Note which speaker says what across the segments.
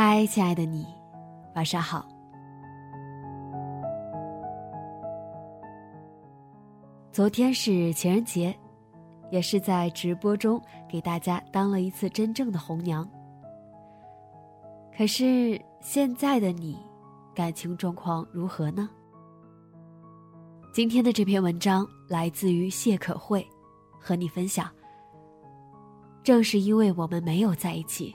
Speaker 1: 嗨，亲爱的你，晚上好。昨天是情人节，也是在直播中给大家当了一次真正的红娘。可是现在的你，感情状况如何呢？今天的这篇文章来自于谢可慧，和你分享。正是因为我们没有在一起。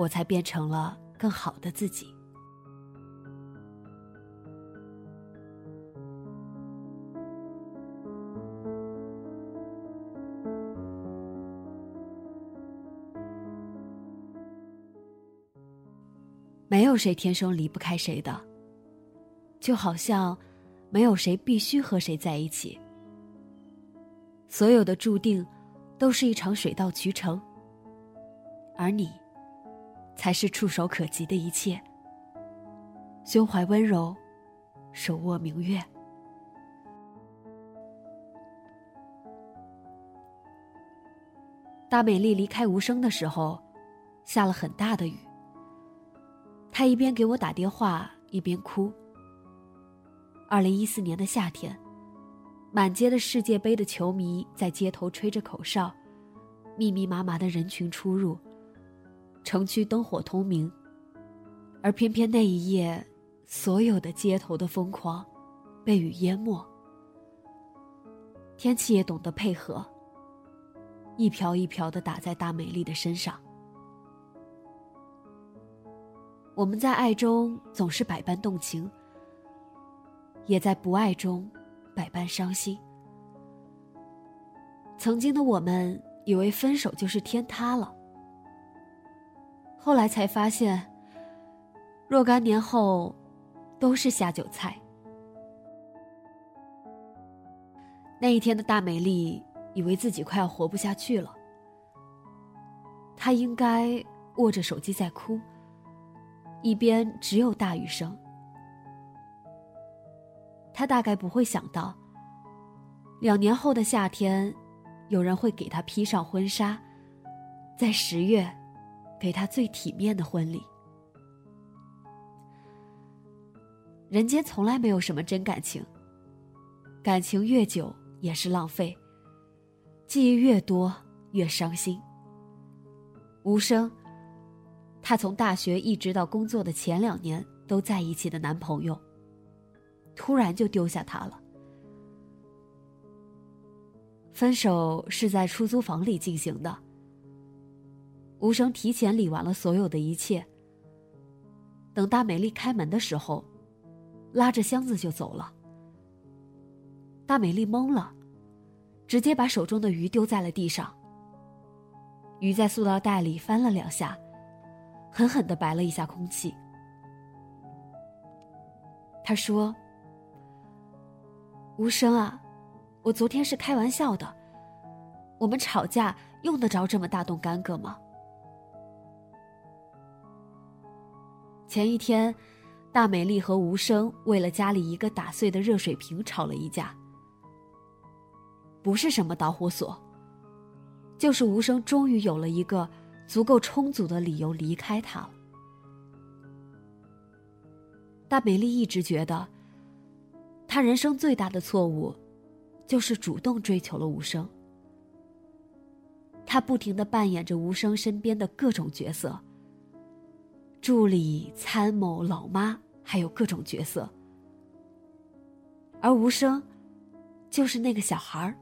Speaker 1: 我才变成了更好的自己。没有谁天生离不开谁的，就好像没有谁必须和谁在一起。所有的注定，都是一场水到渠成。而你。才是触手可及的一切。胸怀温柔，手握明月。大美丽离开无声的时候，下了很大的雨。她一边给我打电话，一边哭。二零一四年的夏天，满街的世界杯的球迷在街头吹着口哨，密密麻麻的人群出入。城区灯火通明，而偏偏那一夜，所有的街头的疯狂，被雨淹没。天气也懂得配合，一瓢一瓢的打在大美丽的身上。我们在爱中总是百般动情，也在不爱中百般伤心。曾经的我们以为分手就是天塌了。后来才发现，若干年后，都是下酒菜。那一天的大美丽以为自己快要活不下去了，她应该握着手机在哭，一边只有大雨声。她大概不会想到，两年后的夏天，有人会给她披上婚纱，在十月。给他最体面的婚礼。人间从来没有什么真感情，感情越久也是浪费，记忆越多越伤心。无声，她从大学一直到工作的前两年都在一起的男朋友，突然就丢下她了。分手是在出租房里进行的。无声提前理完了所有的一切。等大美丽开门的时候，拉着箱子就走了。大美丽懵了，直接把手中的鱼丢在了地上。鱼在塑料袋里翻了两下，狠狠的白了一下空气。他说：“无声啊，我昨天是开玩笑的。我们吵架用得着这么大动干戈吗？”前一天，大美丽和无声为了家里一个打碎的热水瓶吵了一架。不是什么导火索，就是无声终于有了一个足够充足的理由离开他了。大美丽一直觉得，她人生最大的错误，就是主动追求了无声。她不停的扮演着无声身边的各种角色。助理、参谋、老妈，还有各种角色。而无声，就是那个小孩儿。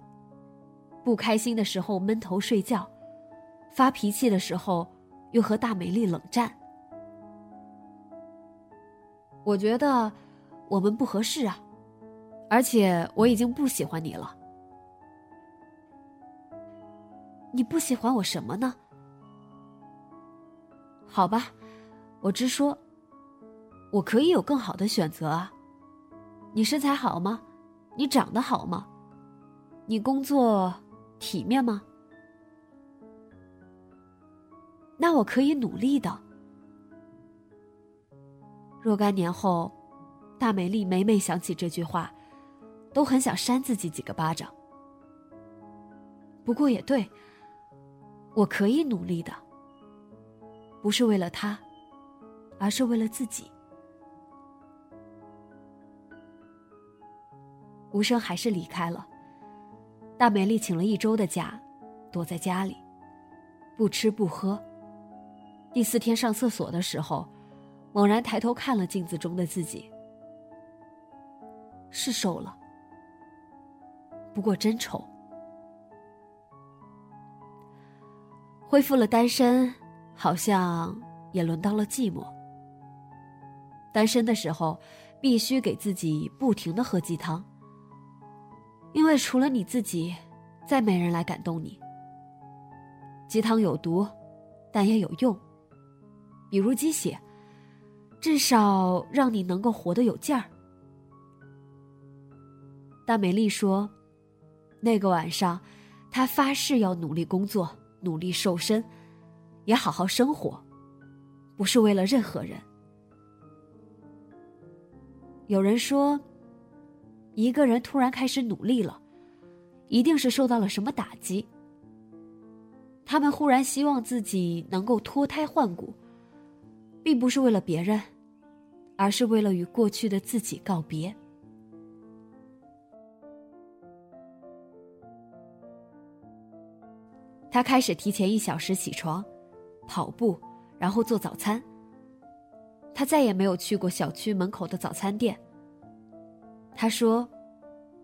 Speaker 1: 不开心的时候闷头睡觉，发脾气的时候又和大美丽冷战。我觉得我们不合适啊，而且我已经不喜欢你了。你不喜欢我什么呢？好吧，我直说，我可以有更好的选择啊。你身材好吗？你长得好吗？你工作体面吗？那我可以努力的。若干年后，大美丽每每想起这句话，都很想扇自己几个巴掌。不过也对，我可以努力的，不是为了他，而是为了自己。无声还是离开了。大美丽请了一周的假，躲在家里，不吃不喝。第四天上厕所的时候，猛然抬头看了镜子中的自己，是瘦了，不过真丑。恢复了单身，好像也轮到了寂寞。单身的时候，必须给自己不停的喝鸡汤。因为除了你自己，再没人来感动你。鸡汤有毒，但也有用。比如鸡血，至少让你能够活得有劲儿。大美丽说：“那个晚上，她发誓要努力工作，努力瘦身，也好好生活，不是为了任何人。”有人说。一个人突然开始努力了，一定是受到了什么打击。他们忽然希望自己能够脱胎换骨，并不是为了别人，而是为了与过去的自己告别。他开始提前一小时起床，跑步，然后做早餐。他再也没有去过小区门口的早餐店。他说：“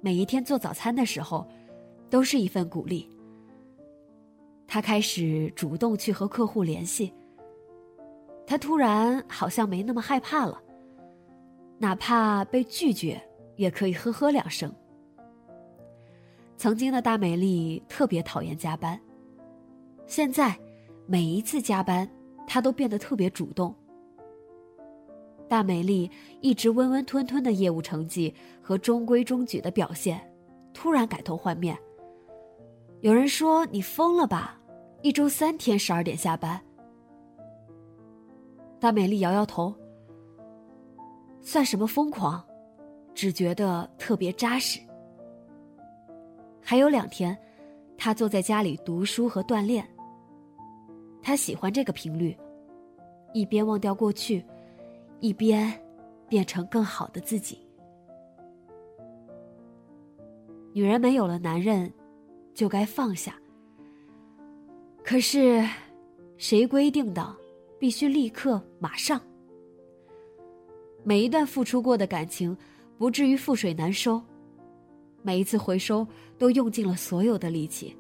Speaker 1: 每一天做早餐的时候，都是一份鼓励。”他开始主动去和客户联系。他突然好像没那么害怕了，哪怕被拒绝，也可以呵呵两声。曾经的大美丽特别讨厌加班，现在每一次加班，她都变得特别主动。大美丽一直温温吞吞的业务成绩和中规中矩的表现，突然改头换面。有人说你疯了吧？一周三天十二点下班。大美丽摇摇头，算什么疯狂？只觉得特别扎实。还有两天，她坐在家里读书和锻炼。她喜欢这个频率，一边忘掉过去。一边变成更好的自己。女人没有了男人，就该放下。可是，谁规定的必须立刻马上？每一段付出过的感情，不至于覆水难收。每一次回收，都用尽了所有的力气。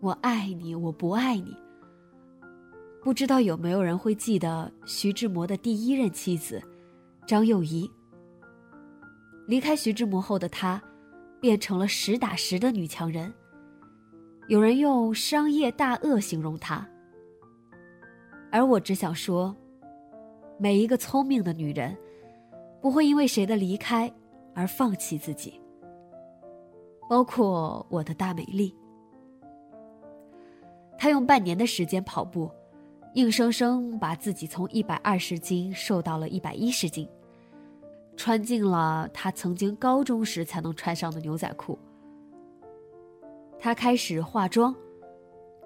Speaker 1: 我爱你，我不爱你。不知道有没有人会记得徐志摩的第一任妻子张幼仪。离开徐志摩后的她，变成了实打实的女强人。有人用商业大鳄形容她，而我只想说，每一个聪明的女人，不会因为谁的离开而放弃自己。包括我的大美丽，她用半年的时间跑步。硬生生把自己从一百二十斤瘦到了一百一十斤，穿进了他曾经高中时才能穿上的牛仔裤。他开始化妆，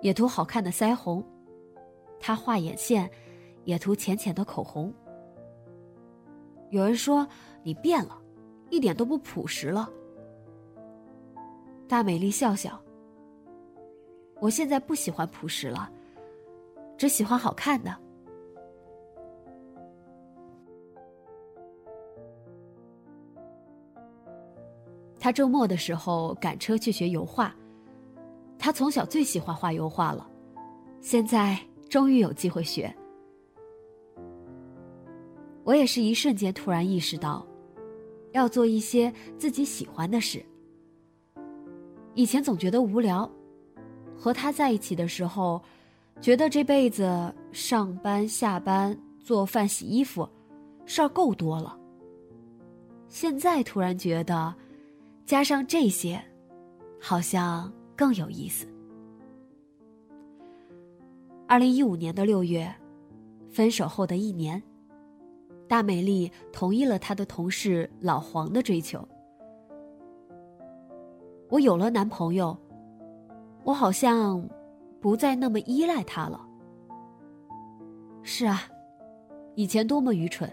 Speaker 1: 也涂好看的腮红；他画眼线，也涂浅浅的口红。有人说你变了，一点都不朴实了。大美丽笑笑，我现在不喜欢朴实了。只喜欢好看的。他周末的时候赶车去学油画他从小最喜欢画油画了现在终于有机会学。我也是一瞬间突然意识到要做一些自己喜欢的事。以前总觉得无聊和他在一起的时候觉得这辈子上班、下班、做饭、洗衣服，事儿够多了。现在突然觉得，加上这些，好像更有意思。二零一五年的六月，分手后的一年。大美丽同意了她的同事老黄的追求。我有了男朋友，我好像不再那么依赖他了。是啊，以前多么愚蠢，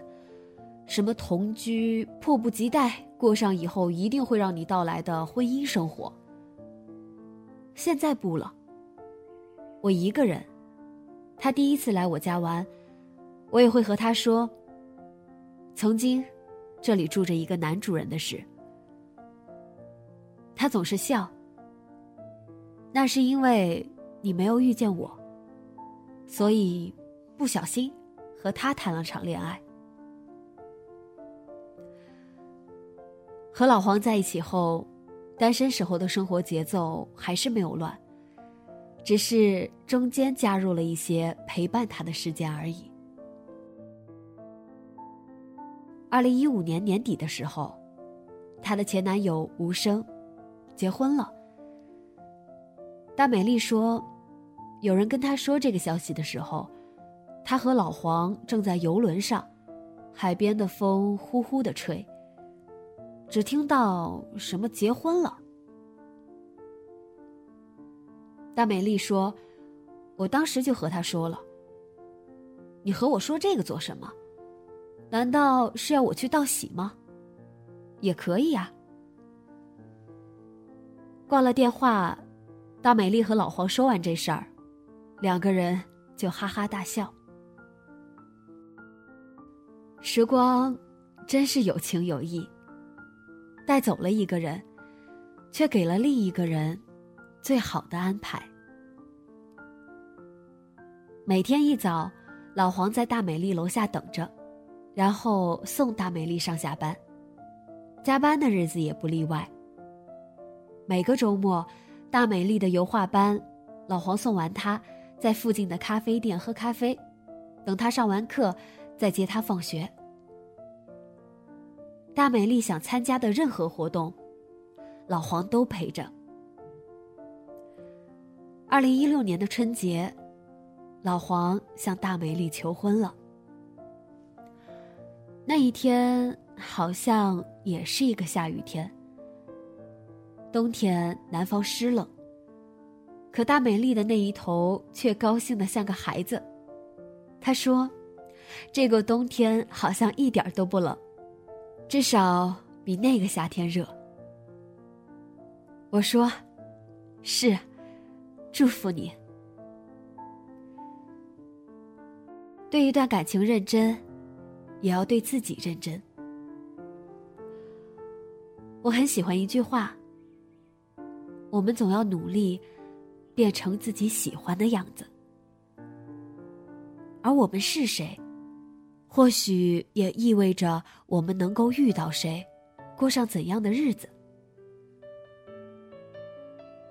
Speaker 1: 什么同居，迫不及待过上以后一定会让你到来的婚姻生活。现在不了，我一个人，他第一次来我家玩，我也会和他说。曾经，这里住着一个男主人的事。他总是笑。那是因为你没有遇见我，所以不小心和他谈了场恋爱。和老黄在一起后，单身时候的生活节奏还是没有乱，只是中间加入了一些陪伴他的时间而已。二零一五年年底的时候，她的前男友吴声结婚了。大美丽说，有人跟她说这个消息的时候，她和老黄正在游轮上，海边的风呼呼的吹。只听到什么结婚了。大美丽说，我当时就和他说了，你和我说这个做什么？难道是要我去道喜吗？也可以啊。挂了电话，大美丽和老黄说完这事儿，两个人就哈哈大笑。时光真是有情有义，带走了一个人，却给了另一个人最好的安排。每天一早，老黄在大美丽楼下等着。然后送大美丽上下班，加班的日子也不例外。每个周末，大美丽的油画班，老黄送完她，在附近的咖啡店喝咖啡，等她上完课，再接她放学。大美丽想参加的任何活动，老黄都陪着。二零一六年的春节，老黄向大美丽求婚了。那一天好像也是一个下雨天。冬天南方湿冷，可大美丽的那一头却高兴的像个孩子。他说：“这个冬天好像一点都不冷，至少比那个夏天热。”我说：“是，祝福你。”对一段感情认真。也要对自己认真。我很喜欢一句话：我们总要努力变成自己喜欢的样子，而我们是谁，或许也意味着我们能够遇到谁，过上怎样的日子。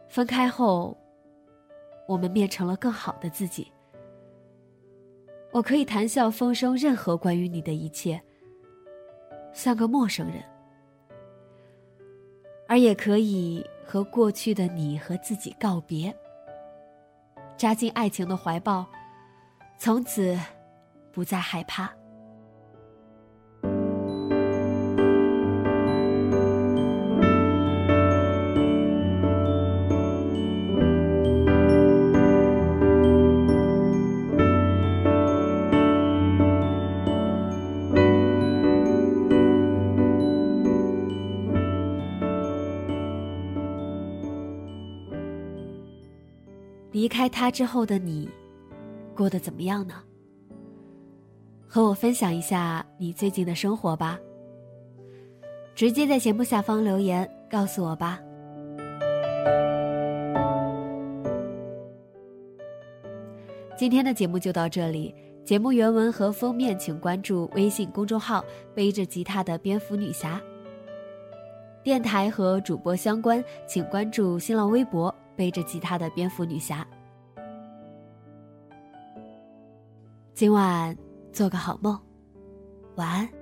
Speaker 1: 分开后，我们变成了更好的自己。我可以谈笑风生，任何关于你的一切，像个陌生人；而也可以和过去的你和自己告别，扎进爱情的怀抱，从此不再害怕。离开他之后的你，过得怎么样呢？和我分享一下你最近的生活吧。直接在节目下方留言告诉我吧。今天的节目就到这里，节目原文和封面请关注微信公众号“背着吉他的蝙蝠女侠”。电台和主播相关，请关注新浪微博“背着吉他的蝙蝠女侠”。今晚做个好梦，晚安。